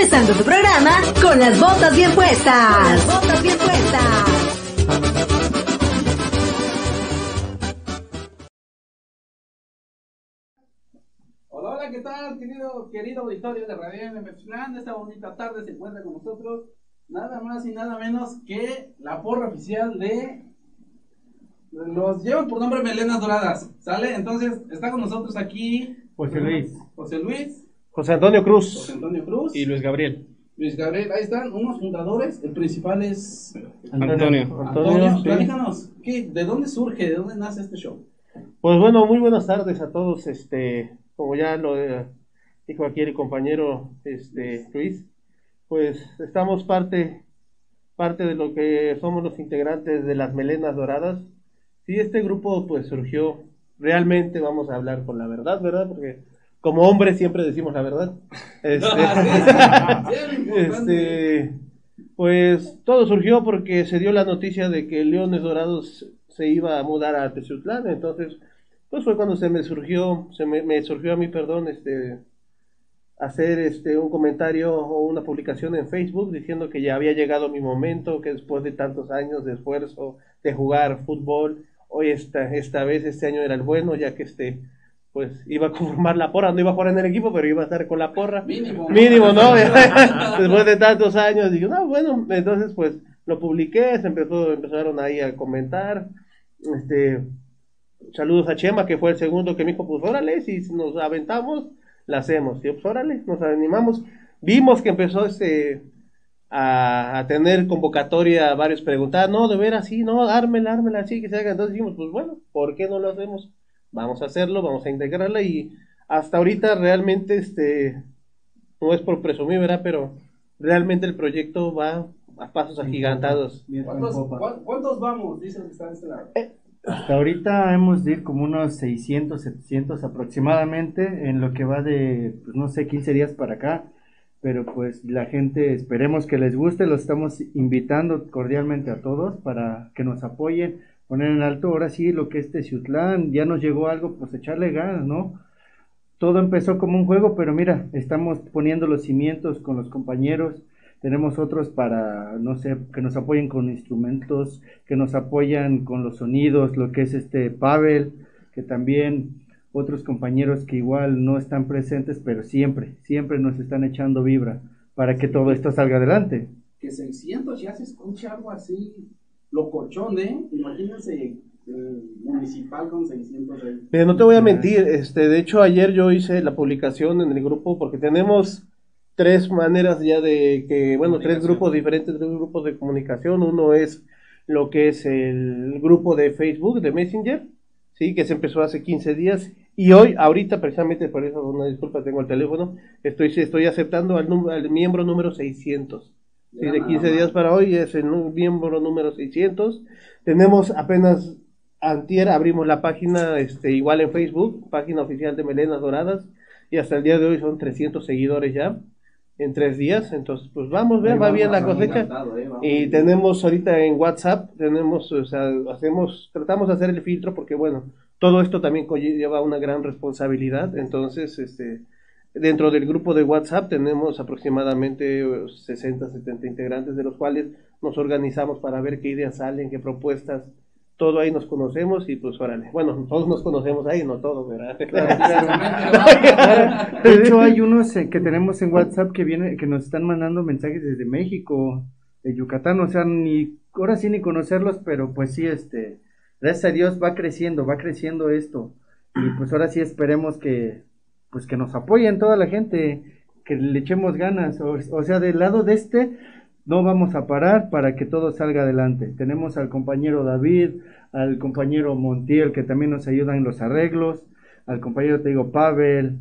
empezando tu programa con las botas bien puestas. Con las botas bien puestas. Hola, hola, ¿qué tal, querido, querido auditorio de Radio M Esta bonita tarde se encuentra con nosotros nada más y nada menos que la porra oficial de los llevan por nombre Melenas Doradas, ¿sale? Entonces está con nosotros aquí José Luis. José Luis. José Antonio Cruz. José Antonio Cruz. Y Luis Gabriel. Luis Gabriel, ahí están unos fundadores. El principal es Antonio. Antonio, platícanos, ¿de dónde surge, de dónde nace este show? Pues bueno, muy buenas tardes a todos. Este, como ya lo eh, dijo aquí el compañero este, Luis, pues estamos parte, parte de lo que somos los integrantes de las Melenas Doradas. Sí, este grupo pues surgió, realmente vamos a hablar con la verdad, ¿verdad? Porque como hombres siempre decimos la verdad. Este, este, pues todo surgió porque se dio la noticia de que Leones Dorados se iba a mudar a Teciutlán, entonces pues fue cuando se me surgió, se me, me surgió a mí, perdón, este hacer este un comentario o una publicación en Facebook diciendo que ya había llegado mi momento, que después de tantos años de esfuerzo de jugar fútbol, hoy esta, esta vez este año era el bueno, ya que este pues iba a conformar la porra, no iba a jugar en el equipo, pero iba a estar con la porra. Mínimo. Mínimo, ¿no? Después de tantos años, dije, no, bueno, entonces pues lo publiqué, se empezó, empezaron ahí a comentar, este, saludos a Chema, que fue el segundo que me dijo, pues órale, si nos aventamos, la hacemos. Y pues órale, nos animamos. Vimos que empezó este, a, tener convocatoria, varios preguntar, no, de veras, sí, no, ármela, ármela, así que se haga. Entonces dijimos, pues bueno, ¿por qué no lo hacemos? Vamos a hacerlo, vamos a integrarla y hasta ahorita realmente, este, no es por presumir, ¿verdad? Pero realmente el proyecto va a pasos agigantados. ¿Cuántos, vamos? Dicen que están este lado. Eh, hasta ahorita hemos de ir como unos 600, 700 aproximadamente en lo que va de, pues no sé, 15 días para acá pero pues la gente esperemos que les guste, los estamos invitando cordialmente a todos para que nos apoyen, poner en alto ahora sí lo que es Teciutlán, ya nos llegó algo, pues echarle ganas, ¿no? Todo empezó como un juego, pero mira, estamos poniendo los cimientos con los compañeros, tenemos otros para, no sé, que nos apoyen con instrumentos, que nos apoyan con los sonidos, lo que es este Pavel, que también otros compañeros que igual no están presentes, pero siempre, siempre nos están echando vibra para que todo esto salga adelante. Que 600 ya se escucha algo así, lo colchón, ¿eh? Imagínense municipal con 600. Pero no te voy a mentir, este, de hecho ayer yo hice la publicación en el grupo porque tenemos tres maneras ya de que, bueno, tres grupos diferentes, tres grupos de comunicación. Uno es lo que es el grupo de Facebook, de Messenger, sí, que se empezó hace 15 días y hoy, ahorita, precisamente por eso, una disculpa, tengo el teléfono, estoy, estoy aceptando al, al miembro número 600. Sí, de 15 días para hoy es el miembro número 600. Tenemos apenas antier abrimos la página este igual en Facebook, página oficial de Melenas Doradas y hasta el día de hoy son 300 seguidores ya en tres días, entonces pues vamos, ver, va bien la cosecha. eh, y tenemos ahorita en WhatsApp, tenemos, o sea, hacemos, tratamos de hacer el filtro porque bueno, todo esto también lleva una gran responsabilidad, entonces, este, dentro del grupo de WhatsApp tenemos aproximadamente 60, 70 integrantes, de los cuales nos organizamos para ver qué ideas salen, qué propuestas, todo ahí nos conocemos y pues órale, bueno, todos nos conocemos ahí, no todos, ¿verdad? De hecho hay unos eh, que tenemos en WhatsApp que viene, que nos están mandando mensajes desde México, de Yucatán, o sea, ni, ahora sí ni conocerlos, pero pues sí, este, gracias a Dios va creciendo, va creciendo esto. Y pues ahora sí esperemos que, pues que nos apoyen toda la gente, que le echemos ganas. O, sea, del lado de este, no vamos a parar para que todo salga adelante. Tenemos al compañero David, al compañero Montiel, que también nos ayuda en los arreglos, al compañero, te digo, Pavel,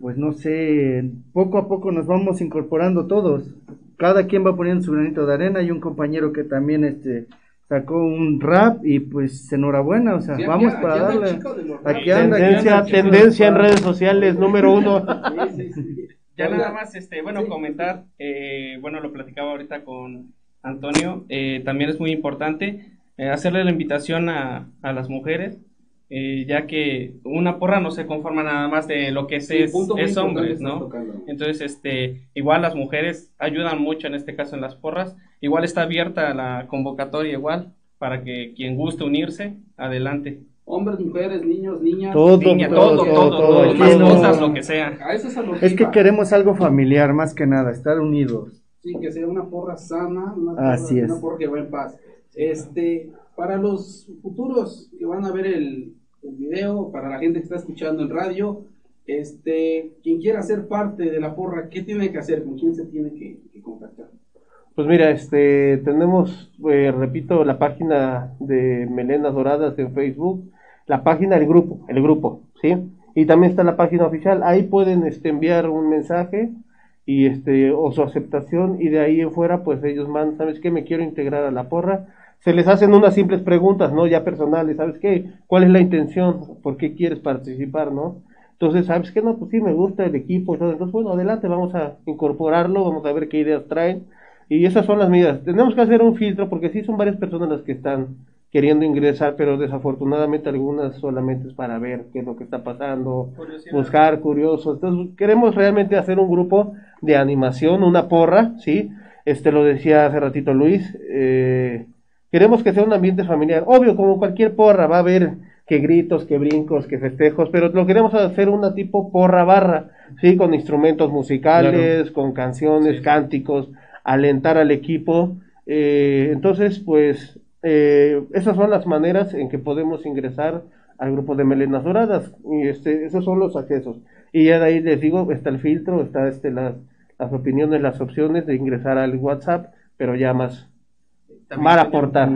pues no sé, poco a poco nos vamos incorporando todos. Cada quien va poniendo su granito de arena. Hay un compañero que también este, sacó un rap y pues enhorabuena, o sea, vamos para darle. Aquí anda, tendencia, tendencia en redes sociales número uno. Ya nada más, este, bueno, comentar, eh, bueno, lo platicaba ahorita con Antonio, eh, también es muy importante eh, hacerle la invitación a, a las mujeres eh, ya que una porra no se conforma nada más de lo que es, Sí, es, es hombres, ¿no? tocando. Entonces, este, igual las mujeres ayudan mucho en este caso en las porras. Igual está abierta la convocatoria igual para que quien guste unirse, adelante. Hombres, mujeres, niños, niñas. Todo, Niña, todo, todo, todo, todo, todo, todo, aquí más no- cosas, lo que sea. A eso es a lo Es que iba. queremos algo familiar más que nada, estar unidos. Sí, que sea una porra sana, una porra, Así es. una porra que va en paz. Este, para los futuros que van a ver el, el video, para la gente que está escuchando en radio, este, quien quiera ser parte de la porra, ¿qué tiene que hacer? ¿Con quién se tiene que, contactar? Pues mira, este, tenemos, eh, repito, la página de Melenas Doradas en Facebook, la página del grupo, el grupo, ¿sí? Y también está la página oficial, ahí pueden este, enviar un mensaje y este, o su aceptación y de ahí en fuera, pues ellos mandan, ¿sabes qué? Me quiero integrar a la porra. Se les hacen unas simples preguntas, ¿no? Ya personales, ¿sabes qué? ¿Cuál es la intención? ¿Por qué quieres participar, no? Entonces, ¿sabes qué? No, pues sí, me gusta el equipo. Entonces, bueno, adelante, vamos a incorporarlo, vamos a ver qué ideas traen. Y esas son las medidas. Tenemos que hacer un filtro porque sí son varias personas las que están queriendo ingresar, pero desafortunadamente algunas solamente es para ver qué es lo que está pasando, Curiosidad. buscar curiosos. Entonces, queremos realmente hacer un grupo de animación, una porra, ¿sí? Este lo decía hace ratito Luis, eh, queremos que sea un ambiente familiar. Obvio, como cualquier porra, va a haber que gritos, que brincos, que festejos, pero lo queremos hacer una tipo porra barra, ¿sí? Con instrumentos musicales, con canciones, Sí. cánticos, alentar al equipo. Eh, entonces, pues, eh, esas son las maneras en que podemos ingresar al grupo de Melenas Doradas. Y este, esos son los accesos. Y ya de ahí les digo, está el filtro, está este, las, las opiniones, las opciones de ingresar al WhatsApp, pero ya más También para aportar.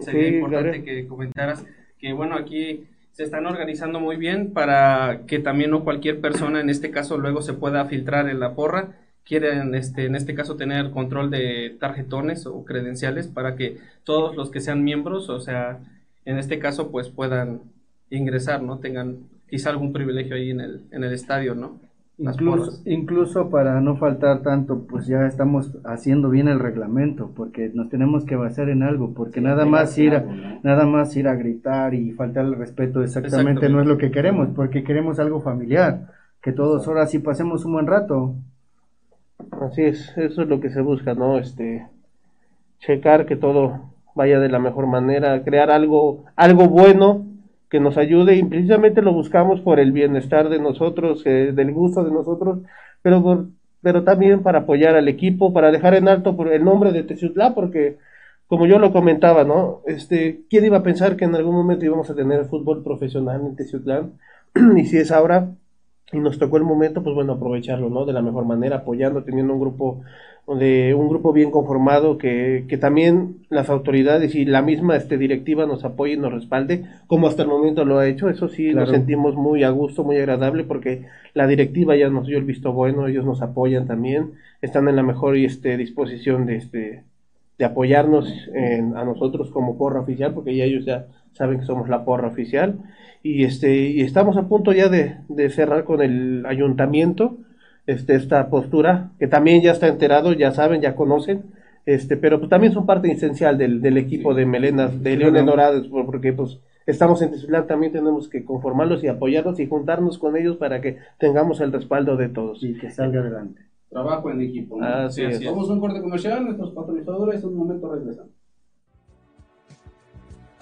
Sería Sí, importante claro. que comentaras que, bueno, aquí se están organizando muy bien para que también no cualquier persona, en este caso, luego se pueda filtrar en la porra. Quieren, este, en este caso, tener control de tarjetones o credenciales para que todos los que sean miembros, o sea, en este caso, pues puedan ingresar, ¿no? Tengan quizá algún privilegio ahí en el, en el estadio, ¿no? Incluso, incluso para no faltar tanto, pues ya estamos haciendo bien el reglamento, porque nos tenemos que basar en algo, porque nada más ir a, algo, ¿no? nada más ir a gritar y faltar el respeto exactamente, Exactamente. no es lo que queremos, porque queremos algo familiar, que todos ahora sí pasemos un buen rato. Así es, eso es lo que se busca, ¿no? Este, checar que todo vaya de la mejor manera, crear algo, algo bueno que nos ayude y precisamente lo buscamos por el bienestar de nosotros, eh, del gusto de nosotros, pero por- pero también para apoyar al equipo, para dejar en alto por el nombre de Teciutlá, porque como yo lo comentaba, ¿no? Este, ¿quién iba a pensar que en algún momento íbamos a tener fútbol profesional en Teciutlán? y si es ahora, y nos tocó el momento, pues bueno, aprovecharlo, ¿no? De la mejor manera, apoyando, teniendo un grupo de un grupo bien conformado que, que también las autoridades y la misma este directiva nos apoye y nos respalde, como hasta el momento lo ha hecho, eso sí Claro. nos sentimos muy a gusto, muy agradable porque la directiva ya nos dio el visto bueno, ellos nos apoyan también, están en la mejor este disposición de este de apoyarnos en- a nosotros como porra oficial, porque ya ellos ya saben que somos la porra oficial, y este, y estamos a punto ya de, de cerrar con el ayuntamiento, este, esta postura, que también ya está enterado, ya saben, ya conocen, este, pero pues también son parte esencial del, del equipo de Melenas, de Leones Dorados, por- porque pues estamos en Tizulán, también tenemos que conformarlos y apoyarlos y juntarnos con ellos para que tengamos el respaldo de todos. Y que salga adelante. Trabajo en equipo. ¿no? Así Sí, es. así es. Vamos a un corte comercial, nuestros patrocinadores, un momento regresamos.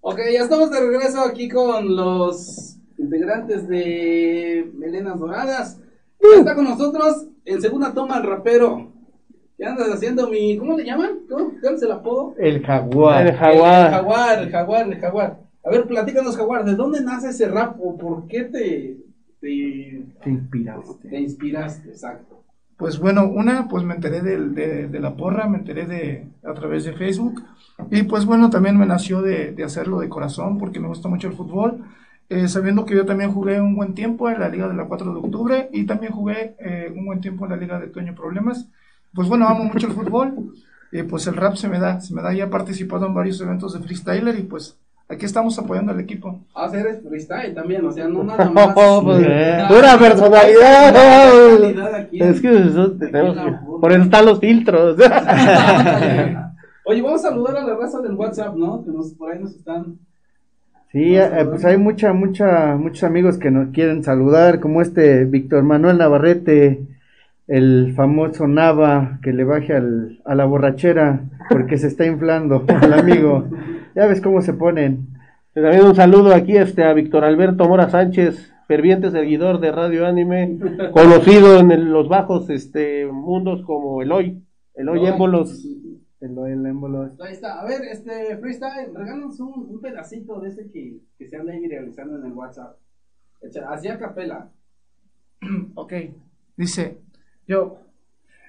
Ok, ya estamos de regreso aquí con los integrantes de Melenas Doradas. Ya está con nosotros en segunda toma el rapero. ¿Qué andas haciendo mi... ¿Cómo le llaman? ¿Cómo? ¿Cuál es el apodo? El jaguar. El jaguar. El jaguar, el jaguar, el jaguar. A ver, platícanos, Jaguar, ¿de dónde nace ese rap o por qué te, te, Te inspiraste. te inspiraste? Exacto. Pues bueno, una, pues me enteré de, de la porra, me enteré de, a través de Facebook. Y pues bueno, también me nació de, hacerlo de corazón porque me gusta mucho el fútbol. Eh, sabiendo que yo también jugué un buen tiempo en la Liga de la 4 de Octubre y también jugué eh, un buen tiempo en la Liga de Toño Problemas. Pues bueno, amo mucho el fútbol. Y pues el rap se me da, se me da. Ya he participado en varios eventos de freestyler y pues aquí estamos apoyando al equipo. Ah, o sea, eres freestyle también, o sea, no nada más. Oh, pues, Yeah. pura personalidad. Aquí Es que eso tenemos por eso están los filtros. Oye, vamos a saludar a la raza del WhatsApp, ¿no? Que nos, por ahí nos están. Sí, eh, pues hay mucha, mucha, muchos amigos que nos quieren saludar, como este Víctor Manuel Navarrete, el famoso Nava, que le baje al, a la borrachera porque se está inflando el amigo. Ya ves cómo se ponen. También un saludo aquí este, a Víctor Alberto Mora Sánchez, ferviente seguidor de Radio Anime, conocido en el- los bajos este, mundos como Eloy, Eloy Émbolos. El, el émbolos. Ahí está. A ver, este freestyle, regálanos un, un pedacito de ese que, que se anda ahí realizando en el WhatsApp. Así a capela. Ok, dice, yo,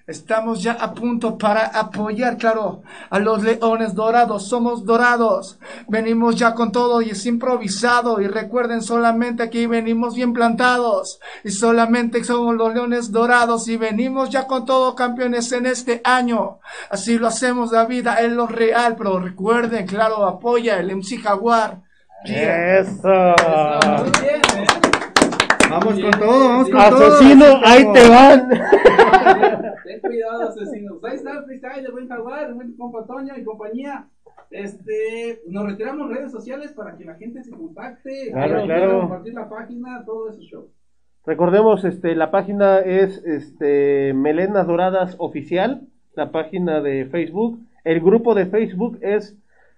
estamos ya a punto para apoyar, claro, a los leones dorados, somos dorados, venimos ya con todo y es improvisado, y recuerden solamente aquí venimos bien plantados, y solamente somos los leones dorados, y venimos ya con todo campeones en este año, así lo hacemos la vida, es lo real, pero recuerden, claro, apoya el MC Jaguar. Yeah. Eso. Muy bien. Vamos con todo, vamos con todo. Asesino, ahí te van. Ten cuidado, asesinos. Ahí está el freestyle de buen jaguar, de buen compa Toño y compañía. Este, nos retiramos redes sociales para que la gente se contacte. Claro, claro. compartir la página, todo ese show. Recordemos, este, la página es este, Melenas Doradas Oficial, la página de Facebook. El grupo de Facebook es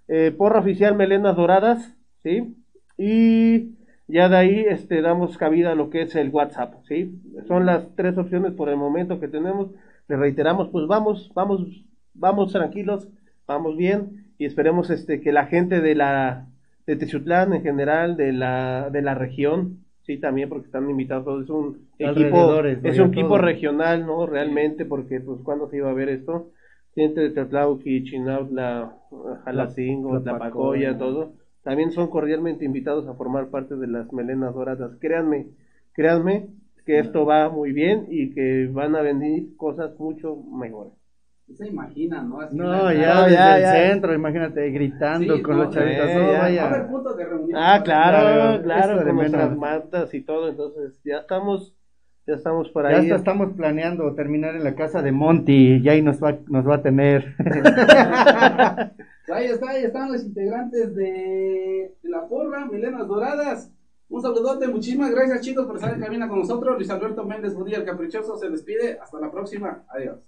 eh, Porra Oficial Melenas Doradas, ¿sí? Y ya de ahí este, damos cabida a lo que es el WhatsApp, ¿sí? Son las tres opciones por el momento que tenemos. Le reiteramos, pues vamos, vamos, vamos tranquilos, vamos bien y esperemos este, que la gente de la de Techutlán en general, de la, de la región, sí, también porque están invitados, todos. es un equipo, es un equipo todo. regional, ¿no? Realmente, porque pues cuando se iba a ver esto, gente de Tetlauqui, Chinautla, Jalacingo. Tlapacoya, todo, también son cordialmente invitados a formar parte de las melenas doradas. Créanme, créanme que esto va muy bien y que van a venir cosas mucho mejores. Se imaginan, ¿no? Así No, ya ya, el ya. centro, imagínate, gritando Sí, con no, los chavitas. eh, no, ya. Va a haber vaya. puntos de reunión. Ah, claro, Claro, claro, con nuestras mantas y todo, entonces ya estamos, ya estamos por Ya ahí. hasta estamos planeando terminar en la casa de Monty, y ahí nos va, nos va a tener. Ahí está, ahí están los integrantes de, de la porra, Milenas Doradas. Un saludote, muchísimas gracias chicos por estar en cabina con nosotros. Luis Alberto Méndez Budía, el caprichoso, se despide. Hasta la próxima. Adiós.